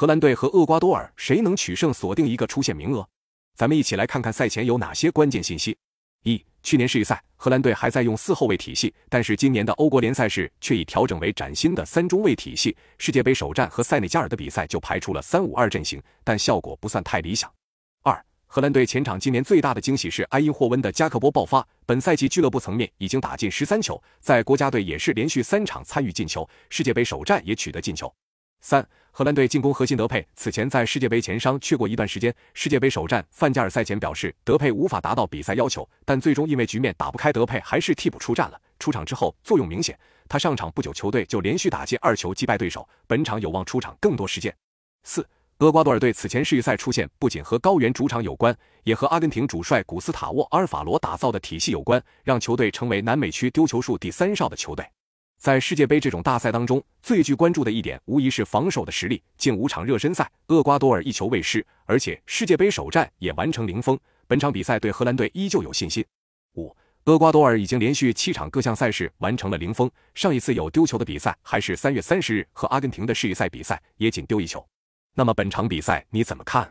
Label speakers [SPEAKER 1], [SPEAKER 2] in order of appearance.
[SPEAKER 1] 荷兰队和厄瓜多尔谁能取胜，锁定一个出线名额？咱们一起来看看赛前有哪些关键信息。一、去年世预赛，荷兰队还在用四后卫体系，但是今年的欧国联赛事却已调整为崭新的三中卫体系。世界杯首战和塞内加尔的比赛就排出了三五二阵型，但效果不算太理想。二、荷兰队前场今年最大的惊喜是埃因霍温的加克波爆发，本赛季俱乐部层面已经打进十三球，在国家队也是连续三场参与进球，世界杯首战也取得进球。三。荷兰队进攻核心德佩此前在世界杯前伤缺过一段时间。世界杯首战，范加尔赛前表示德佩无法达到比赛要求，但最终因为局面打不开，德佩还是替补出战了。出场之后作用明显，他上场不久球队就连续打进二球击败对手，本场有望出场更多时间。四，厄瓜多尔队此前世预赛出现不仅和高原主场有关，也和阿根廷主帅古斯塔沃·阿尔法罗打造的体系有关，让球队成为南美区丢球数第三少的球队。在世界杯这种大赛当中，最具关注的一点无疑是防守的实力。近五场热身赛，厄瓜多尔一球未失，而且世界杯首战也完成零封。本场比赛对荷兰队依旧有信心。五，厄瓜多尔已经连续七场各项赛事完成了零封，上一次有丢球的比赛还是三月三十日和阿根廷的世预赛比赛，也仅丢一球。那么本场比赛你怎么看？